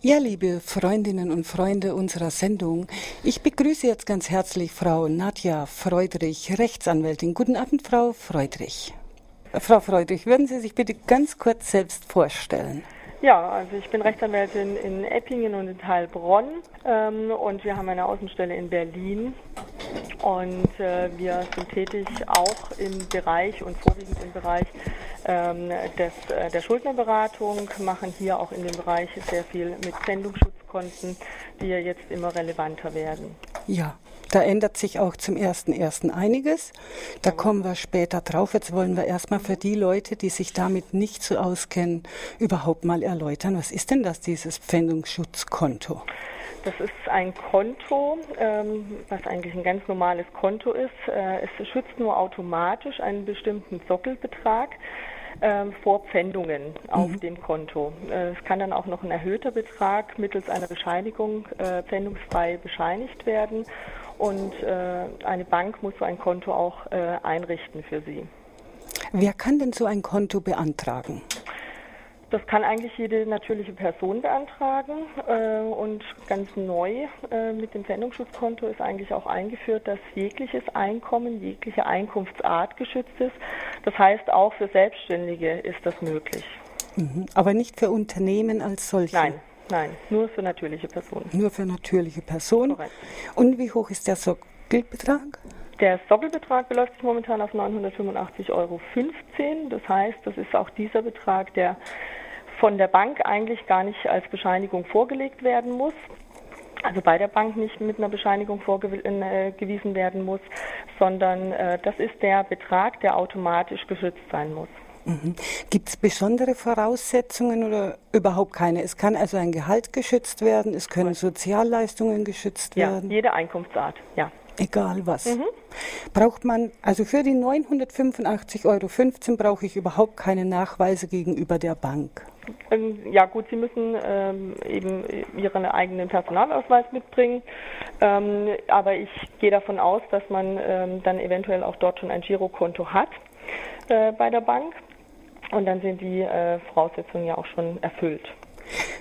Ja, liebe Freundinnen und Freunde unserer Sendung, ich begrüße jetzt ganz herzlich Frau Nadja Freudrich, Rechtsanwältin. Guten Abend, Frau Freudrich. Frau Freudrich, würden Sie sich bitte ganz kurz selbst vorstellen? Ja, also ich bin Rechtsanwältin in Eppingen und in Heilbronn ähm, und wir haben eine Außenstelle in Berlin und äh, wir sind tätig auch im Bereich und vorwiegend im Bereich ähm, des, äh, der Schuldnerberatung, machen hier auch in dem Bereich sehr viel mit Sendungsschutzkonten, die ja jetzt immer relevanter werden. Ja, da ändert sich auch zum ersten ersten einiges. Da kommen wir später drauf. Jetzt wollen wir erstmal für die Leute, die sich damit nicht so auskennen, überhaupt mal erläutern, was ist denn das, dieses Pfändungsschutzkonto? Das ist ein Konto, ähm, was eigentlich ein ganz normales Konto ist. Äh, es schützt nur automatisch einen bestimmten Sockelbetrag ähm, vor Pfändungen auf mhm. dem Konto. Äh, es kann dann auch noch ein erhöhter Betrag mittels einer Bescheinigung äh, pfändungsfrei bescheinigt werden und äh, eine Bank muss so ein Konto auch äh, einrichten für Sie. Wer kann denn so ein Konto beantragen? Das kann eigentlich jede natürliche Person beantragen äh, und ganz neu äh, mit dem Sendungsschutzkonto ist eigentlich auch eingeführt, dass jegliches Einkommen, jegliche Einkunftsart geschützt ist. Das heißt, auch für Selbstständige ist das möglich. Mhm. Aber nicht für Unternehmen als solche? Nein, nein, nur für natürliche Personen. Nur für natürliche Personen. Korrekt. Und wie hoch ist der Sockelbetrag? Der Sockelbetrag beläuft sich momentan auf 985,15 Euro. Das heißt, das ist auch dieser Betrag, der von der Bank eigentlich gar nicht als Bescheinigung vorgelegt werden muss. Also bei der Bank nicht mit einer Bescheinigung vorgewiesen werden muss, sondern äh, das ist der Betrag, der automatisch geschützt sein muss. Mhm. Gibt es besondere Voraussetzungen oder überhaupt keine? Es kann also ein Gehalt geschützt werden, es können Sozialleistungen geschützt werden. Ja, jede Einkunftsart, ja. Egal was. Mhm. Braucht man, also für die 985,15 Euro brauche ich überhaupt keine Nachweise gegenüber der Bank. Ähm, ja gut, Sie müssen ähm, eben Ihren eigenen Personalausweis mitbringen, ähm, aber ich gehe davon aus, dass man ähm, dann eventuell auch dort schon ein Girokonto hat äh, bei der Bank und dann sind die äh, Voraussetzungen ja auch schon erfüllt.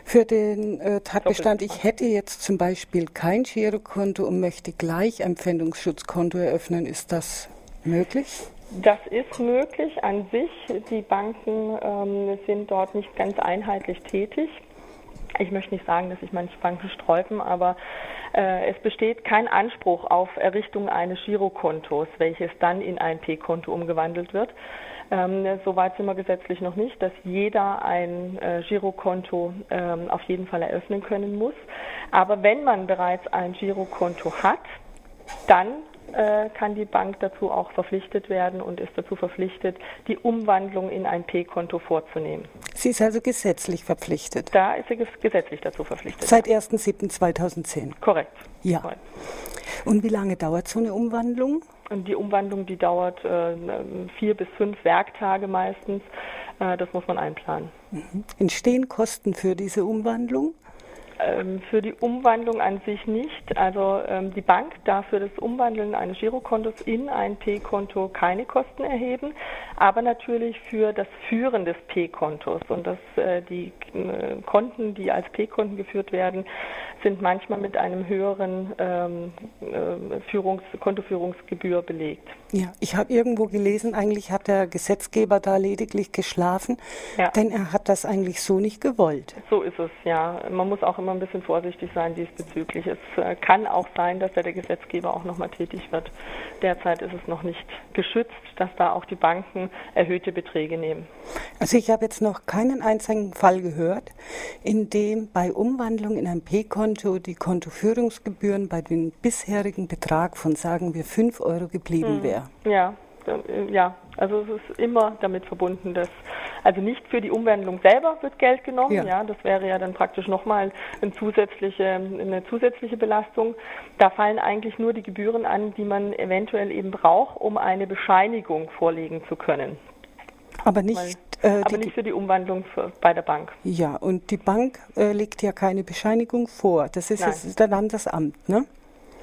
Für den äh, Tatbestand, ich hätte jetzt zum Beispiel kein Girokonto und möchte gleich ein Pfändungsschutzkonto eröffnen, ist das möglich? Das ist möglich an sich. Die Banken ähm, sind dort nicht ganz einheitlich tätig. Ich möchte nicht sagen, dass sich manche Banken sträuben, aber äh, es besteht kein Anspruch auf Errichtung eines Girokontos, welches dann in ein P-Konto umgewandelt wird. Ähm, Soweit sind wir gesetzlich noch nicht, dass jeder ein äh, Girokonto ähm, auf jeden Fall eröffnen können muss. Aber wenn man bereits ein Girokonto hat, dann äh, kann die Bank dazu auch verpflichtet werden und ist dazu verpflichtet, die Umwandlung in ein P-Konto vorzunehmen. Sie ist also gesetzlich verpflichtet? Da ist sie gesetzlich dazu verpflichtet. Seit 1.7.2010? Korrekt. Ja. Korrekt. Und wie lange dauert so eine Umwandlung? Die Umwandlung, die dauert äh, vier bis fünf Werktage meistens. Äh, das muss man einplanen. Mhm. Entstehen Kosten für diese Umwandlung? Ähm, für die Umwandlung an sich nicht. Also ähm, die Bank darf für das Umwandeln eines Girokontos in ein P-Konto keine Kosten erheben, aber natürlich für das Führen des P-Kontos. Und das, äh, die äh, Konten, die als P-Konten geführt werden, sind manchmal mit einem höheren ähm, äh, Führungs Kontoführungsgebühr belegt. Ja, ich habe irgendwo gelesen, eigentlich hat der Gesetzgeber da lediglich geschlafen, ja. denn er hat das eigentlich so nicht gewollt. So ist es, ja. Man muss auch immer ein bisschen vorsichtig sein diesbezüglich. Es äh, kann auch sein, dass da der Gesetzgeber auch nochmal tätig wird. Derzeit ist es noch nicht geschützt, dass da auch die Banken erhöhte Beträge nehmen. Also ich habe jetzt noch keinen einzigen Fall gehört, in dem bei Umwandlung in ein P-Konto die Kontoführungsgebühren bei dem bisherigen Betrag von, sagen wir, 5 Euro geblieben mhm. wären. Ja, äh, ja, also es ist immer damit verbunden, dass also nicht für die Umwandlung selber wird Geld genommen, ja, ja das wäre ja dann praktisch nochmal eine zusätzliche, eine zusätzliche Belastung. Da fallen eigentlich nur die Gebühren an, die man eventuell eben braucht, um eine Bescheinigung vorlegen zu können. Aber nicht, äh, aber nicht für die Umwandlung für, bei der Bank. Ja, und die Bank äh, legt ja keine Bescheinigung vor. Das ist, das ist dann das Amt, ne?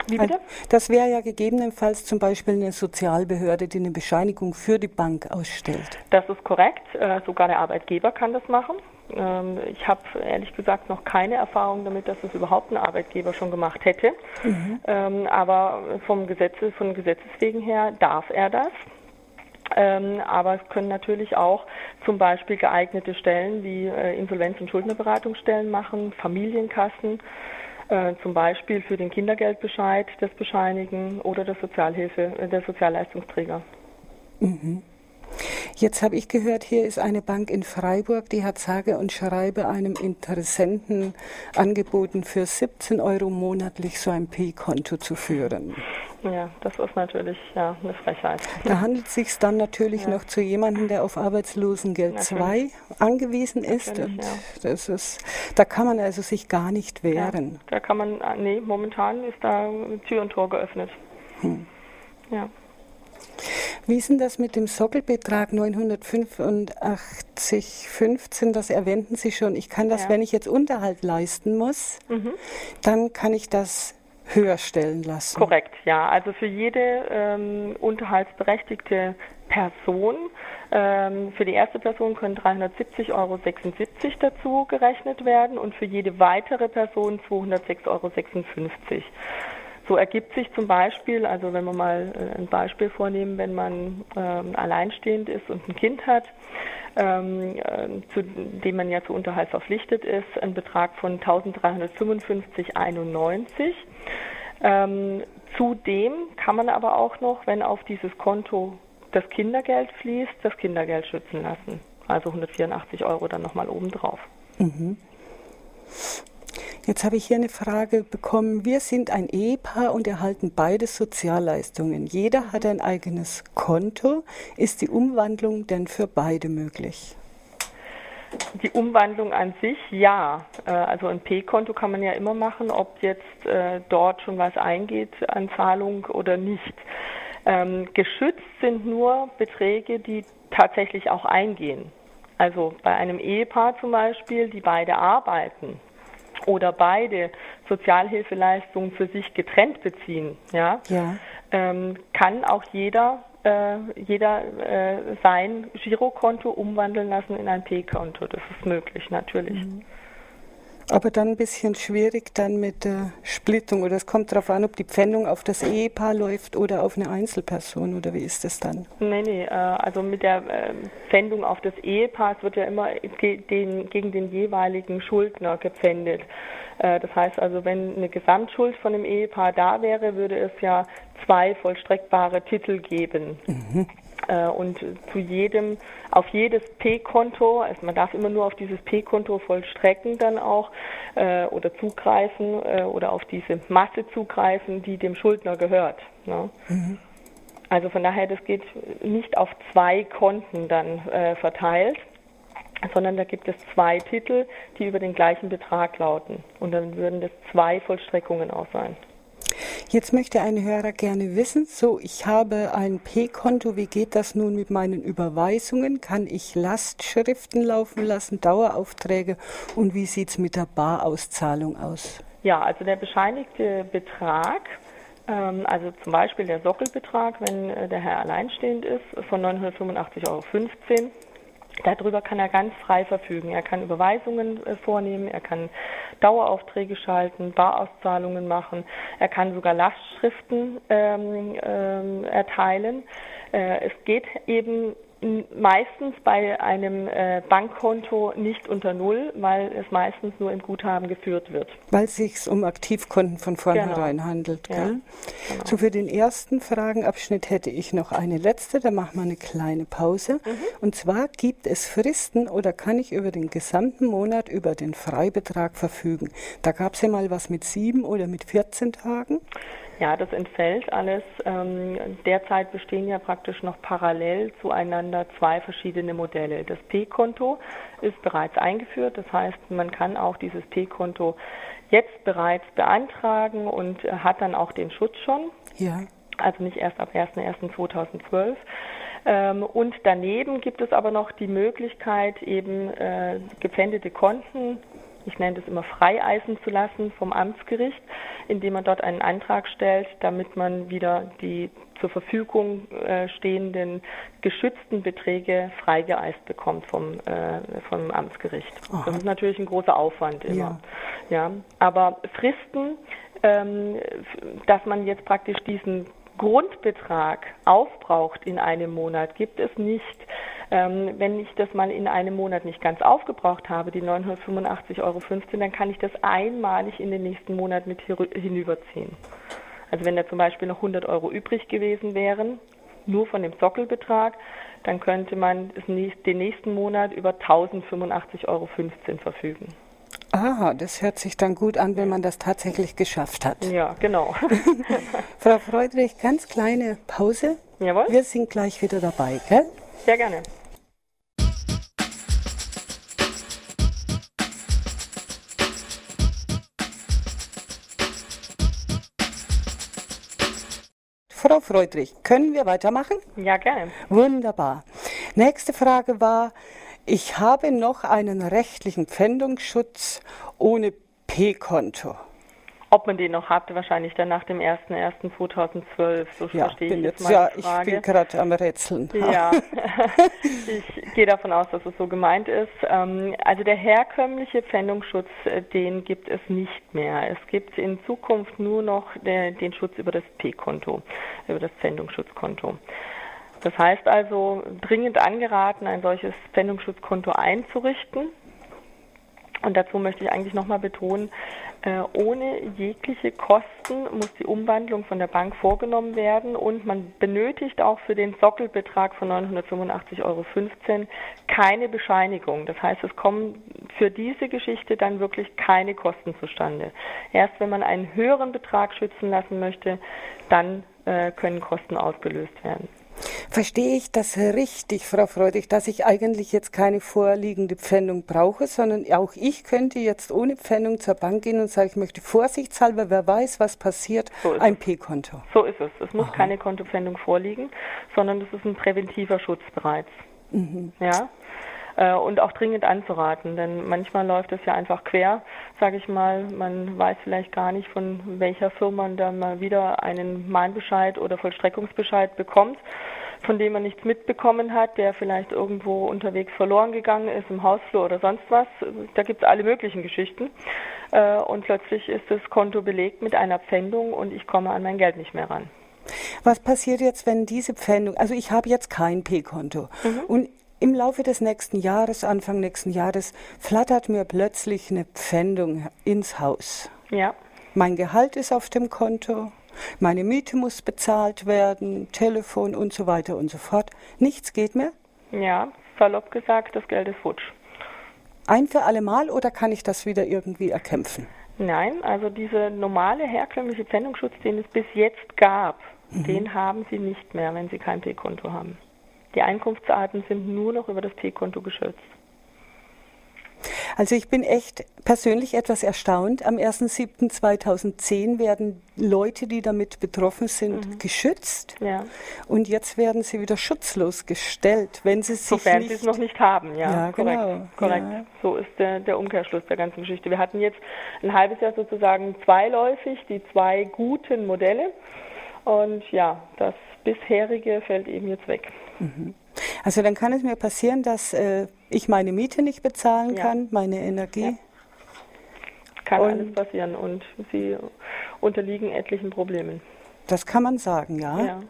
Wie bitte? Das wäre ja gegebenenfalls zum Beispiel eine Sozialbehörde, die eine Bescheinigung für die Bank ausstellt. Das ist korrekt. Äh, sogar der Arbeitgeber kann das machen. Ähm, ich habe ehrlich gesagt noch keine Erfahrung damit, dass es überhaupt ein Arbeitgeber schon gemacht hätte. Mhm. Ähm, aber vom Gesetze, von Gesetzes wegen her darf er das. Ähm, aber es können natürlich auch zum Beispiel geeignete Stellen wie äh, Insolvenz- und Schuldnerberatungsstellen machen, Familienkassen, äh, zum Beispiel für den Kindergeldbescheid das bescheinigen oder der Sozialhilfe, äh, der Sozialleistungsträger. Mhm. Jetzt habe ich gehört, hier ist eine Bank in Freiburg, die hat sage und schreibe einem Interessenten angeboten, für 17 Euro monatlich so ein P-Konto zu führen. Ja, das ist natürlich ja, eine Frechheit. Da handelt es sich dann natürlich ja. noch zu jemandem, der auf Arbeitslosengeld 2 angewiesen ist. Und ja. das ist. Da kann man also sich gar nicht wehren. Da kann man, nee, momentan ist da Tür und Tor geöffnet. Hm. Ja. Wie ist denn das mit dem Sockelbetrag 985,15? Das erwähnten Sie schon. Ich kann das, ja. wenn ich jetzt Unterhalt leisten muss, mhm. dann kann ich das höher stellen lassen. Korrekt, ja. Also für jede ähm, unterhaltsberechtigte Person, ähm, für die erste Person können 370,76 Euro dazu gerechnet werden und für jede weitere Person 206,56 Euro. So ergibt sich zum Beispiel, also wenn wir mal äh, ein Beispiel vornehmen, wenn man ähm, alleinstehend ist und ein Kind hat, ähm, äh, zu dem man ja zu Unterhalt verpflichtet ist, ein Betrag von 1355,91. Ähm, zudem kann man aber auch noch, wenn auf dieses Konto das Kindergeld fließt, das Kindergeld schützen lassen. Also 184 Euro dann nochmal obendrauf. Mhm. Jetzt habe ich hier eine Frage bekommen. Wir sind ein Ehepaar und erhalten beide Sozialleistungen. Jeder hat ein eigenes Konto. Ist die Umwandlung denn für beide möglich? Die Umwandlung an sich, ja. Äh, also ein P-Konto kann man ja immer machen, ob jetzt äh, dort schon was eingeht an Zahlung oder nicht. Ähm, geschützt sind nur Beträge, die tatsächlich auch eingehen. Also bei einem Ehepaar zum Beispiel, die beide arbeiten, oder beide Sozialhilfeleistungen für sich getrennt beziehen, ja, ja. Ähm, kann auch jeder äh, jeder äh, sein Girokonto umwandeln lassen in ein P-Konto. Das ist möglich, natürlich. Mhm. Aber dann ein bisschen schwierig dann mit der Splittung oder es kommt darauf an, ob die Pfändung auf das Ehepaar läuft oder auf eine Einzelperson oder wie ist das dann? Nee, nee, äh, also mit der äh, Pfändung auf das Ehepaar wird ja immer den, gegen den jeweiligen Schuldner gepfändet. Äh, das heißt also, wenn eine Gesamtschuld von dem Ehepaar da wäre, würde es ja zwei vollstreckbare Titel geben. Mhm. Äh, und zu jedem, auf jedes P-Konto, also man darf immer nur auf dieses P-Konto vollstrecken dann auch äh, oder zugreifen äh, oder auf diese Masse zugreifen, die dem Schuldner gehört. Ne? Mhm. Also von daher, das geht nicht auf zwei Konten dann äh, verteilt, sondern da gibt es zwei Titel, die über den gleichen Betrag lauten. Und dann würden das zwei Vollstreckungen auch sein. Jetzt möchte ein Hörer gerne wissen, so ich habe ein P-Konto, wie geht das nun mit meinen Überweisungen? Kann ich Lastschriften laufen lassen, Daueraufträge und wie sieht es mit der Barauszahlung aus? Ja, also der bescheinigte Betrag, ähm, also zum Beispiel der Sockelbetrag, wenn äh, der Herr alleinstehend ist, von 985,15 Euro Darüber kann er ganz frei verfügen. Er kann Überweisungen äh, vornehmen, er kann Daueraufträge schalten, Barauszahlungen machen, er kann sogar Lastschriften ähm, ähm, erteilen. Äh, es geht eben meistens bei einem äh, Bankkonto nicht unter Null, weil es meistens nur im Guthaben geführt wird. Weil es sich um Aktivkonten von vornherein genau. handelt. Ja, genau. So für den ersten Fragenabschnitt hätte ich noch eine letzte, da machen wir eine kleine Pause. Mhm. Und zwar gibt es Fristen oder kann ich über den gesamten Monat über den Freibetrag verfügen? Da gab es ja mal was mit sieben oder mit 14 Tagen. Ja, das entfällt alles. Ähm, derzeit bestehen ja praktisch noch parallel zueinander zwei verschiedene Modelle. Das P-Konto ist bereits eingeführt, das heißt, man kann auch dieses P-Konto jetzt bereits beantragen und hat dann auch den Schutz schon. Ja. Also nicht erst ab 1.1.2012. Ähm, und daneben gibt es aber noch die Möglichkeit, eben äh, gepfändete Konten ich nenne das immer freieisen zu lassen vom Amtsgericht, indem man dort einen Antrag stellt, damit man wieder die zur Verfügung äh, stehenden geschützten Beträge freigeeist bekommt vom, äh, vom Amtsgericht. Aha. Das ist natürlich ein großer Aufwand immer. Ja. ja. Aber Fristen, ähm, dass man jetzt praktisch diesen Grundbetrag aufbraucht in einem Monat, gibt es nicht. Ähm, wenn ich das mal in einem Monat nicht ganz aufgebraucht habe, die 985,15 Euro, dann kann ich das einmalig in den nächsten Monat mit hinüberziehen. Also wenn da zum Beispiel noch 100 Euro übrig gewesen wären, nur von dem Sockelbetrag, dann könnte man den nächsten Monat über 1085,15 Euro verfügen. Ah, das hört sich dann gut an, wenn man das tatsächlich geschafft hat. Ja, genau. Frau Freudrich, ganz kleine Pause. Jawohl. Wir sind gleich wieder dabei, gell? Sehr gerne. Frau Freudrich, können wir weitermachen? Ja, gerne. Wunderbar. Nächste Frage war, ich habe noch einen rechtlichen Pfändungsschutz ohne P-Konto. Ob man den noch hat, wahrscheinlich dann nach dem 01.01.2012, so ja, verstehe ich jetzt, jetzt mal ja, Frage. ich bin gerade am Rätseln. Ja, ich gehe davon aus, dass es so gemeint ist. Ähm, also der herkömmliche Pfändungsschutz, äh, den gibt es nicht mehr. Es gibt in Zukunft nur noch den Schutz über das P-Konto, über das Pfändungsschutzkonto. Das heißt also, dringend angeraten, ein solches Pfändungsschutzkonto einzurichten. Und dazu möchte ich eigentlich nochmal betonen, äh, ohne jegliche Kosten muss die Umwandlung von der Bank vorgenommen werden und man benötigt auch für den Sockelbetrag von 985,15 Euro keine Bescheinigung. Das heißt, es kommen für diese Geschichte dann wirklich keine Kosten zustande. Erst wenn man einen höheren Betrag schützen lassen möchte, dann äh, können Kosten ausgelöst werden. Verstehe ich das richtig, Frau Freudig, dass ich eigentlich jetzt keine vorliegende Pfändung brauche, sondern auch ich könnte jetzt ohne Pfändung zur Bank gehen und sagen, ich möchte vorsichtshalber, wer weiß, was passiert, so ein P-Konto. So ist es. Es muss Aha. keine Kontopfändung vorliegen, sondern es ist ein präventiver Schutz bereits. Mhm. Ja äh, und auch dringend anzuraten, denn manchmal läuft es ja einfach quer, sage ich mal. Man weiß vielleicht gar nicht, von welcher Firma man da mal wieder einen Mahnbescheid oder Vollstreckungsbescheid bekommt von dem man nichts mitbekommen hat, der vielleicht irgendwo unterwegs verloren gegangen ist, im Hausflur oder sonst was. Da gibt es alle möglichen Geschichten. Äh, und plötzlich ist das Konto belegt mit einer Pfändung und ich komme an mein Geld nicht mehr ran. Was passiert jetzt, wenn diese Pfändung, also ich habe jetzt kein P-Konto mhm. und im Laufe des nächsten Jahres, Anfang nächsten Jahres, flattert mir plötzlich eine Pfändung ins Haus. Ja. Mein Gehalt ist auf dem Konto, meine Miete muss bezahlt werden, Telefon und so weiter und so fort. Nichts geht mehr? Ja, salopp gesagt, das Geld ist futsch. Ein für alle Mal oder kann ich das wieder irgendwie erkämpfen? Nein, also dieser normale herkömmliche Pfändungsschutz, den es bis jetzt gab, mhm. den haben Sie nicht mehr, wenn Sie kein P-Konto haben. Die Einkunftsarten sind nur noch über das P-Konto geschützt. Also ich bin echt persönlich etwas erstaunt. Am 1.7.2010 werden Leute, die damit betroffen sind, mhm. geschützt. Ja. Und jetzt werden sie wieder schutzlos gestellt, wenn sie sich Sofern nicht... sie es noch nicht haben, ja. ja korrekt. Genau. korrekt. Ja. So ist der, der Umkehrschluss der ganzen Geschichte. Wir hatten jetzt ein halbes Jahr sozusagen zweiläufig die zwei guten Modelle. Und ja, das bisherige fällt eben jetzt weg. Mhm. Also dann kann es mir passieren, dass äh, ich meine Miete nicht bezahlen ja. kann, meine Energie. Ja. Kann und alles passieren und sie unterliegen etlichen Problemen. Das kann man sagen, ja. ja.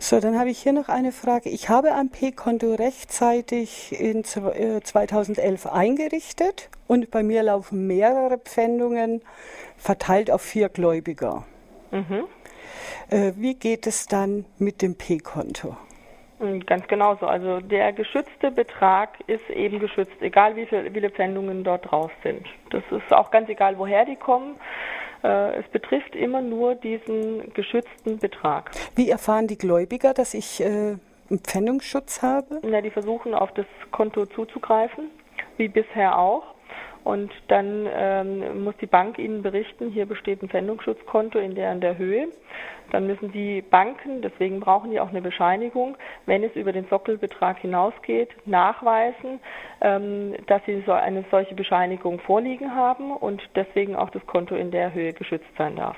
So, dann habe ich hier noch eine Frage. Ich habe ein P-Konto rechtzeitig in 2011 äh, eingerichtet und bei mir laufen mehrere Pfändungen verteilt auf vier Gläubiger. Mhm. Äh, wie geht es dann mit dem P-Konto? Hm, ganz genauso. Also der geschützte Betrag ist eben geschützt, egal wie viele Pfändungen dort drauf sind. Das ist auch ganz egal, woher die kommen. Äh, es betrifft immer nur diesen geschützten Betrag. Wie erfahren die Gläubiger, dass ich äh, einen Pfändungsschutz habe? Na, die versuchen auf das Konto zuzugreifen, wie bisher auch. Und dann ähm, muss die Bank Ihnen berichten, hier besteht ein Pfändungsschutzkonto in der in der Höhe. Dann müssen die Banken, deswegen brauchen die auch eine Bescheinigung, wenn es über den Sockelbetrag hinausgeht, nachweisen, ähm, dass sie so eine solche Bescheinigung vorliegen haben und deswegen auch das Konto in der Höhe geschützt sein darf.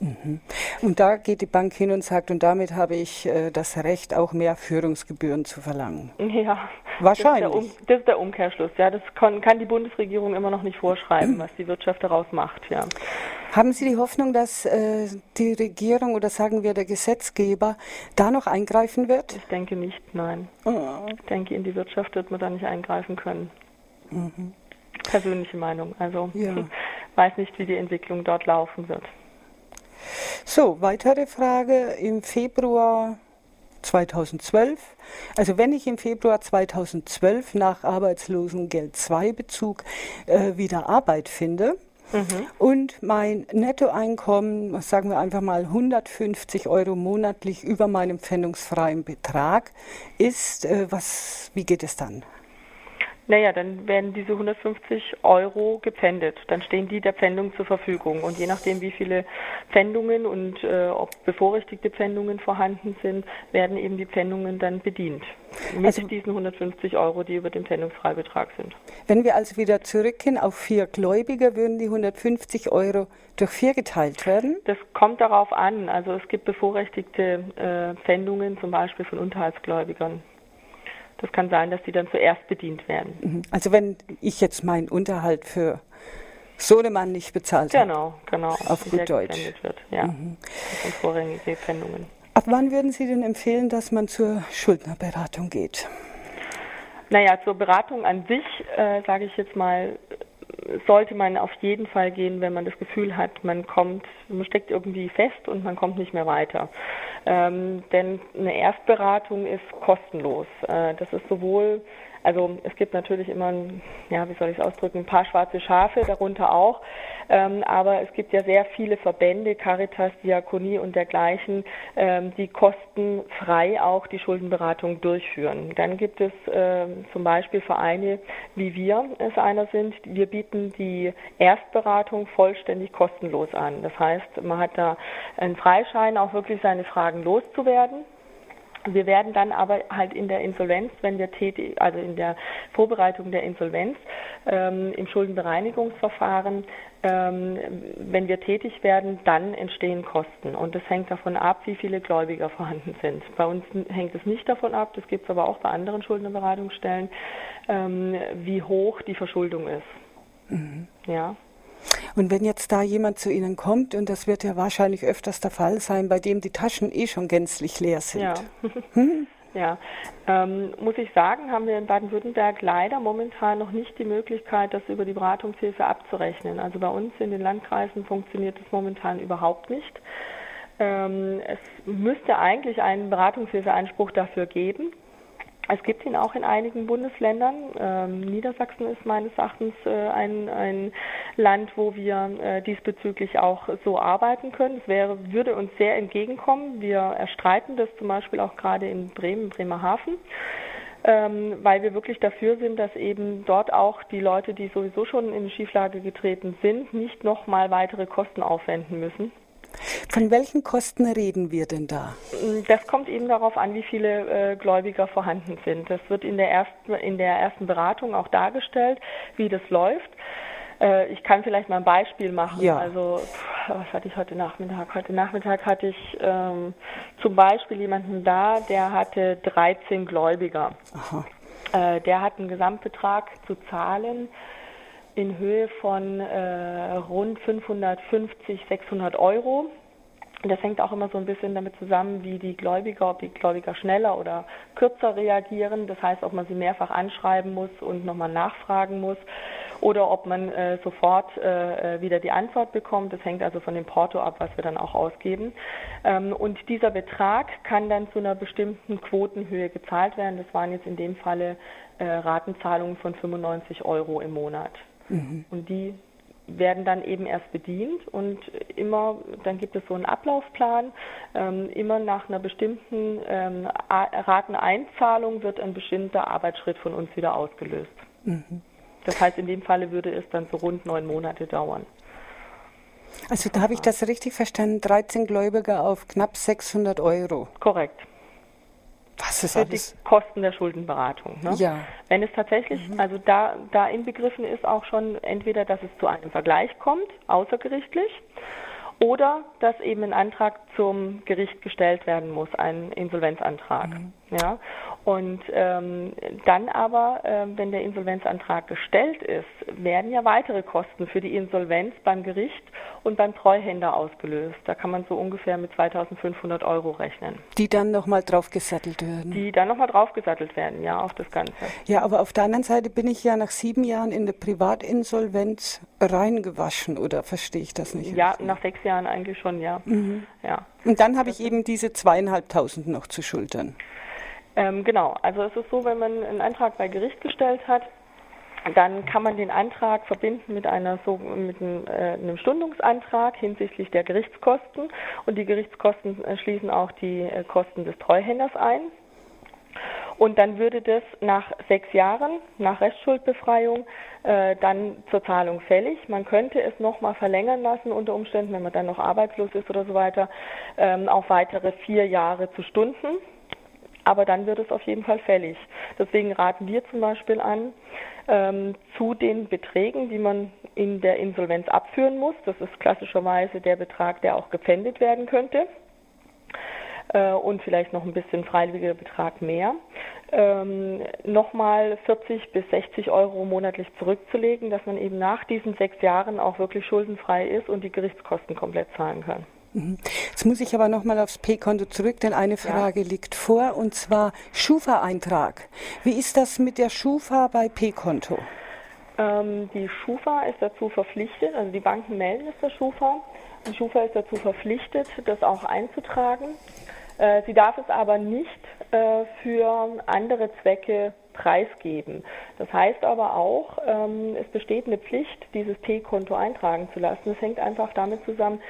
Mhm. Und da geht die Bank hin und sagt, und damit habe ich äh, das Recht, auch mehr Führungsgebühren zu verlangen. Ja, wahrscheinlich. Das ist der, um, das ist der Umkehrschluss. Ja, das kann, kann, die Bundesregierung immer noch nicht vorschreiben, was die Wirtschaft daraus macht. Ja. Haben Sie die Hoffnung, dass äh, die Regierung oder sagen wir der Gesetzgeber da noch eingreifen wird? Ich denke nicht, nein. Oh. Ich denke, in die Wirtschaft wird man da nicht eingreifen können. Mhm. Persönliche Meinung. Also ja. ich weiß nicht, wie die Entwicklung dort laufen wird. So, weitere Frage. Im Februar 2012, also wenn ich im Februar 2012 nach Arbeitslosengeld 2 Bezug äh, wieder Arbeit finde, Mhm. Und mein Nettoeinkommen, sagen wir einfach mal 150 Euro monatlich über meinem pfändungsfreien Betrag ist, äh, was, wie geht es dann? Naja, dann werden diese 150 Euro gepfändet. Dann stehen die der Pfändung zur Verfügung. Und je nachdem, wie viele Pfändungen und äh, ob bevorrechtigte Pfändungen vorhanden sind, werden eben die Pfändungen dann bedient. Mit also, diesen 150 Euro, die über dem Pfändungsfreibetrag sind. Wenn wir also wieder zurückgehen auf vier Gläubiger, würden die 150 Euro durch vier geteilt werden? Das kommt darauf an. Also es gibt bevorrechtigte äh, Pfändungen, zum Beispiel von Unterhaltsgläubigern. Das kann sein, dass die dann zuerst bedient werden. Mhm. Also wenn ich jetzt meinen Unterhalt für Sohnemann nicht bezahlt habe. Genau, genau. Auf gut Deutsch. Wird, ja. Mhm. Das sind vorrangige Pfändungen. Ab wann würden Sie denn empfehlen, dass man zur Schuldnerberatung geht? Naja, zur Beratung an sich, äh, sage ich jetzt mal, sollte man auf jeden Fall gehen, wenn man das Gefühl hat, man kommt, man steckt irgendwie fest und man kommt nicht mehr weiter. Ähm, denn eine Erstberatung ist kostenlos. Äh, das ist sowohl also es gibt natürlich immer, ja, wie soll ich es ausdrücken, ein paar schwarze Schafe, darunter auch. Ähm, aber es gibt ja sehr viele Verbände, Caritas, Diakonie und dergleichen, ähm, die kostenfrei auch die Schuldenberatung durchführen. Dann gibt es ähm, zum Beispiel Vereine, wie wir es einer sind. Wir bieten die Erstberatung vollständig kostenlos an. Das heißt, man hat da einen Freischein, auch wirklich seine Fragen loszuwerden. Wir werden dann aber halt in der Insolvenz, wenn wir tätig, also in der Vorbereitung der Insolvenz ähm, im Schuldenbereinigungsverfahren, ähm, wenn wir tätig werden, dann entstehen Kosten. Und das hängt davon ab, wie viele Gläubiger vorhanden sind. Bei uns hängt es nicht davon ab, das gibt es aber auch bei anderen Schuldenberatungsstellen, ähm, wie hoch die Verschuldung ist. Mhm. Ja. Und wenn jetzt da jemand zu Ihnen kommt, und das wird ja wahrscheinlich öfters der Fall sein, bei dem die Taschen eh schon gänzlich leer sind. Ja. Hm? Ja, ähm, muss ich sagen, haben wir in Baden-Württemberg leider momentan noch nicht die Möglichkeit, das über die Beratungshilfe abzurechnen. Also bei uns in den Landkreisen funktioniert das momentan überhaupt nicht. Ähm, es müsste eigentlich einen Beratungshilfeeinspruch dafür geben. Es gibt ihn auch in einigen Bundesländern. Ähm, Niedersachsen ist meines Erachtens äh, ein, ein Land, wo wir äh, diesbezüglich auch so arbeiten können. Es wäre, würde uns sehr entgegenkommen. Wir erstreiten das zum Beispiel auch gerade in Bremen, Bremerhaven. Ähm, weil wir wirklich dafür sind, dass eben dort auch die Leute, die sowieso schon in die Schieflage getreten sind, nicht nochmal weitere Kosten aufwenden müssen. Von welchen Kosten reden wir denn da? Das kommt eben darauf an, wie viele äh, Gläubiger vorhanden sind. Das wird in der ersten, in der ersten Beratung auch dargestellt, wie das läuft. Äh, ich kann vielleicht mal ein Beispiel machen. Ja. Also, was hatte ich heute Nachmittag? Heute Nachmittag hatte ich ähm, zum Beispiel jemanden da, der hatte 13 Gläubiger. Äh, der hat einen Gesamtbetrag zu zahlen in Höhe von äh, rund 550, 600 Euro. Das hängt auch immer so ein bisschen damit zusammen, wie die Gläubiger, ob die Gläubiger schneller oder kürzer reagieren. Das heißt, ob man sie mehrfach anschreiben muss und nochmal nachfragen muss oder ob man äh, sofort äh, wieder die Antwort bekommt. Das hängt also von dem Porto ab, was wir dann auch ausgeben. Ähm, und dieser Betrag kann dann zu einer bestimmten Quotenhöhe gezahlt werden. Das waren jetzt in dem Falle äh, Ratenzahlungen von 95 Euro im Monat. Mhm. Und die werden dann eben erst bedient und immer, dann gibt es so einen Ablaufplan, ähm, immer nach einer bestimmten ähm, Rateneinzahlung wird ein bestimmter Arbeitsschritt von uns wieder ausgelöst. Mhm. Das heißt, in dem Falle würde es dann so rund neun Monate dauern. Also da habe ich das richtig verstanden, 13 Gläubiger auf knapp 600 Euro. Korrekt. Was ist für alles? die Kosten der Schuldenberatung. Ne? Ja. Wenn es tatsächlich, mhm. also da, da inbegriffen ist auch schon entweder, dass es zu einem Vergleich kommt, außergerichtlich, oder dass eben ein Antrag zum Gericht gestellt werden muss, ein Insolvenzantrag. Mhm. Ja? Und ähm, dann aber, äh, wenn der Insolvenzantrag gestellt ist, werden ja weitere Kosten für die Insolvenz beim Gericht und beim Treuhänder ausgelöst. Da kann man so ungefähr mit 2.500 Euro rechnen. Die dann nochmal draufgesattelt werden. Die dann nochmal draufgesattelt werden, ja, auf das Ganze. Ja, aber auf der anderen Seite bin ich ja nach sieben Jahren in der Privatinsolvenz reingewaschen, oder verstehe ich das nicht? Ja, richtig? nach sechs Jahren eigentlich schon, ja. Mhm. ja. Und dann habe ich eben diese zweieinhalbtausend noch zu schultern. Ähm, genau, also es ist so, wenn man einen Antrag bei Gericht gestellt hat, dann kann man den Antrag verbinden mit, einer, so, mit einem, äh, einem Stundungsantrag hinsichtlich der Gerichtskosten und die Gerichtskosten äh, schließen auch die äh, Kosten des Treuhänders ein. Und dann würde das nach sechs Jahren, nach Restschuldbefreiung, äh, dann zur Zahlung fällig. Man könnte es nochmal verlängern lassen, unter Umständen, wenn man dann noch arbeitslos ist oder so weiter, ähm, auf weitere vier Jahre zu Stunden aber dann wird es auf jeden Fall fällig. Deswegen raten wir zum Beispiel an, ähm, zu den Beträgen, die man in der Insolvenz abführen muss, das ist klassischerweise der Betrag, der auch gepfändet werden könnte, äh, und vielleicht noch ein bisschen freiwilliger Betrag mehr, ähm, nochmal 40 bis 60 Euro monatlich zurückzulegen, dass man eben nach diesen sechs Jahren auch wirklich schuldenfrei ist und die Gerichtskosten komplett zahlen kann. Mhm. Jetzt muss ich aber nochmal aufs P-Konto zurück, denn eine Frage ja. liegt vor, und zwar Schufa-Eintrag. Wie ist das mit der Schufa bei P-Konto? Ähm, die Schufa ist dazu verpflichtet, also die Banken melden es der Schufa. Die Schufa ist dazu verpflichtet, das auch einzutragen. Äh, sie darf es aber nicht äh, für andere Zwecke preisgeben. Das heißt aber auch, ähm, es besteht eine Pflicht, dieses P-Konto eintragen zu lassen. Das hängt einfach damit zusammen,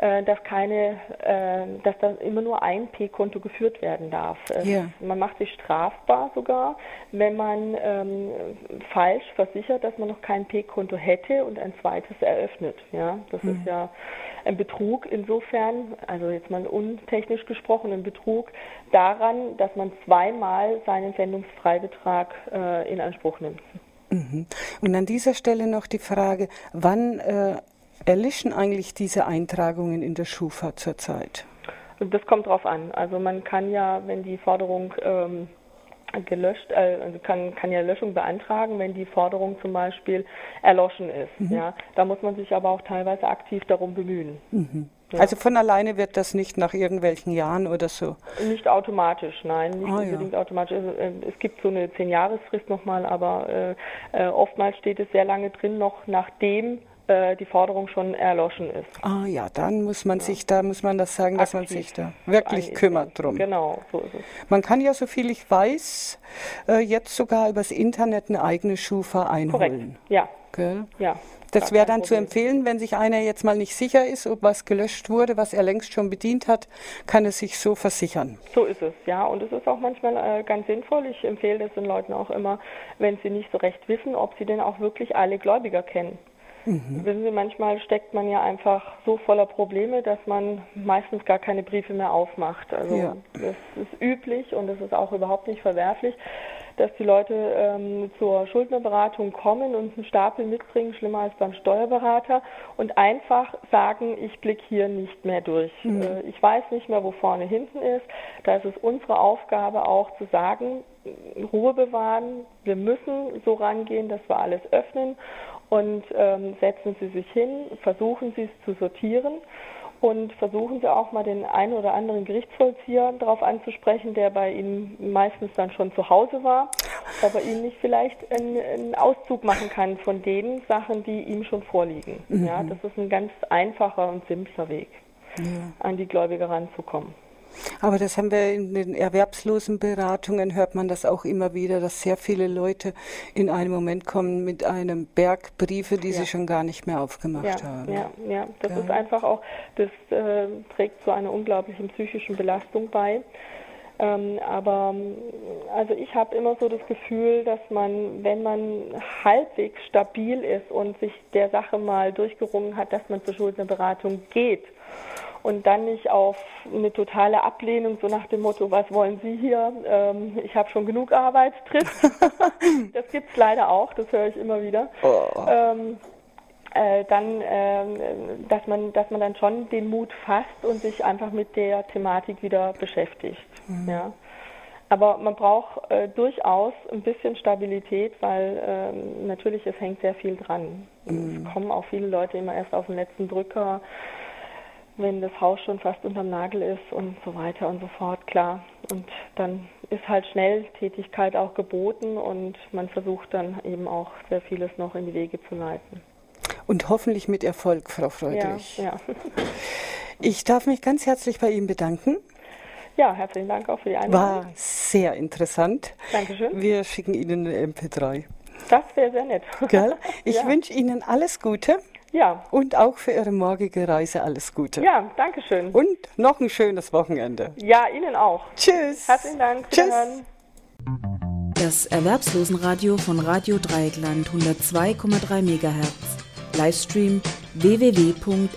dass keine, äh, dass da immer nur ein P-Konto geführt werden darf. Yeah. Man macht sich strafbar sogar, wenn man ähm, falsch versichert, dass man noch kein P-Konto hätte und ein zweites eröffnet. Ja, das mhm. ist ja ein Betrug insofern, also jetzt mal untechnisch gesprochen, ein Betrug daran, dass man zweimal seinen Sendungsfreibetrag äh, in Anspruch nimmt. Mhm. Und an dieser Stelle noch die Frage, wann äh, erlischen eigentlich diese Eintragungen in der Schufa zurzeit? Das kommt drauf an. Also man kann ja, wenn die Forderung ähm, gelöscht, äh, also kann, kann ja Löschung beantragen, wenn die Forderung zum Beispiel erloschen ist. Mhm. Ja, da muss man sich aber auch teilweise aktiv darum bemühen. Mhm. Ja. Also von alleine wird das nicht nach irgendwelchen Jahren oder so? Nicht automatisch, nein, nicht ah, unbedingt ja. automatisch. Also, äh, es gibt so eine Zehn-Jahresfrist nochmal, aber äh, äh, oftmals steht es sehr lange drin, noch nachdem äh, die Forderung schon erloschen ist. Ah ja, dann muss man ja. sich da, muss man das sagen, dass Aktiv man sich da wirklich kümmert drum. Genau, so ist es. Man kann ja, so viel ich weiß, äh, jetzt sogar übers Internet eine eigene Schufa einholen. Korrekt, ja. Gell? Ja. Das wäre dann zu empfehlen, wenn sich einer jetzt mal nicht sicher ist, ob was gelöscht wurde, was er längst schon bedient hat, kann er sich so versichern. So ist es, ja. Und es ist auch manchmal äh, ganz sinnvoll. Ich empfehle das den Leuten auch immer, wenn sie nicht so recht wissen, ob sie denn auch wirklich alle Gläubiger kennen. Mhm. Wissen Sie, manchmal steckt man ja einfach so voller Probleme, dass man meistens gar keine Briefe mehr aufmacht. Also ja. das ist üblich und es ist auch überhaupt nicht verwerflich, dass die Leute ähm, zur Schuldnerberatung kommen und einen Stapel mitbringen, schlimmer als beim Steuerberater, und einfach sagen, ich blicke hier nicht mehr durch. Mhm. Äh, ich weiß nicht mehr, wo vorne hinten ist. Da ist es unsere Aufgabe auch zu sagen, Ruhe bewahren, wir müssen so rangehen, dass wir alles öffnen und ähm, setzen Sie sich hin, versuchen Sie es zu sortieren und versuchen Sie auch mal den einen oder anderen Gerichtsvollzieher darauf anzusprechen, der bei Ihnen meistens dann schon zu Hause war, ob er Ihnen nicht vielleicht einen, einen Auszug machen kann von den Sachen, die ihm schon vorliegen. Mhm. Ja, das ist ein ganz einfacher und simpler Weg, ja. an die Gläubiger ranzukommen. Aber das haben wir in den Erwerbslosenberatungen, hört man das auch immer wieder, dass sehr viele Leute in einem Moment kommen mit einem Berg Briefe, die ja. sie schon gar nicht mehr aufgemacht ja, haben. Ja, ja, das ja. ist einfach auch, das äh, trägt zu einer unglaublichen psychischen Belastung bei. Ähm, aber also ich habe immer so das Gefühl, dass man, wenn man halbwegs stabil ist und sich der Sache mal durchgerungen hat, dass man zur Schuldnerberatung geht und dann nicht auf eine totale Ablehnung, so nach dem Motto, was wollen Sie hier? Ähm, ich habe schon genug Arbeit trifft. das gibt es leider auch, das höre ich immer wieder. Oh. Ähm, äh, dann, äh, dass man, dass man dann schon den Mut fasst und sich einfach mit der Thematik wieder beschäftigt. Mhm. Ja. Aber man braucht äh, durchaus ein bisschen Stabilität, weil ähm, natürlich es hängt sehr viel dran. Mhm. Es kommen auch viele Leute immer erst auf den letzten Drücker, wenn das Haus schon fast unterm Nagel ist und so weiter und so fort, klar. Und dann ist halt Schnelltätigkeit auch geboten und man versucht dann eben auch sehr vieles noch in die Wege zu leiten. Und hoffentlich mit Erfolg, Frau Freudrich. Ja, ja. Ich darf mich ganz herzlich bei Ihnen bedanken. Ja, herzlichen Dank auch für die Einladung. War sehr interessant. Dankeschön. Wir schicken Ihnen eine MP3. Das wäre sehr nett. Gell? Ich ja. wünsche Ihnen alles Gute. Ja. Und auch für Ihre morgige Reise alles Gute. Ja, danke schön. Und noch ein schönes Wochenende. Ja, Ihnen auch. Tschüss. Herzlichen Dank. Tschüss. Das Erwerbslosenradio von Radio Dreieckland 102,3 MHz. Livestream www.rdl.de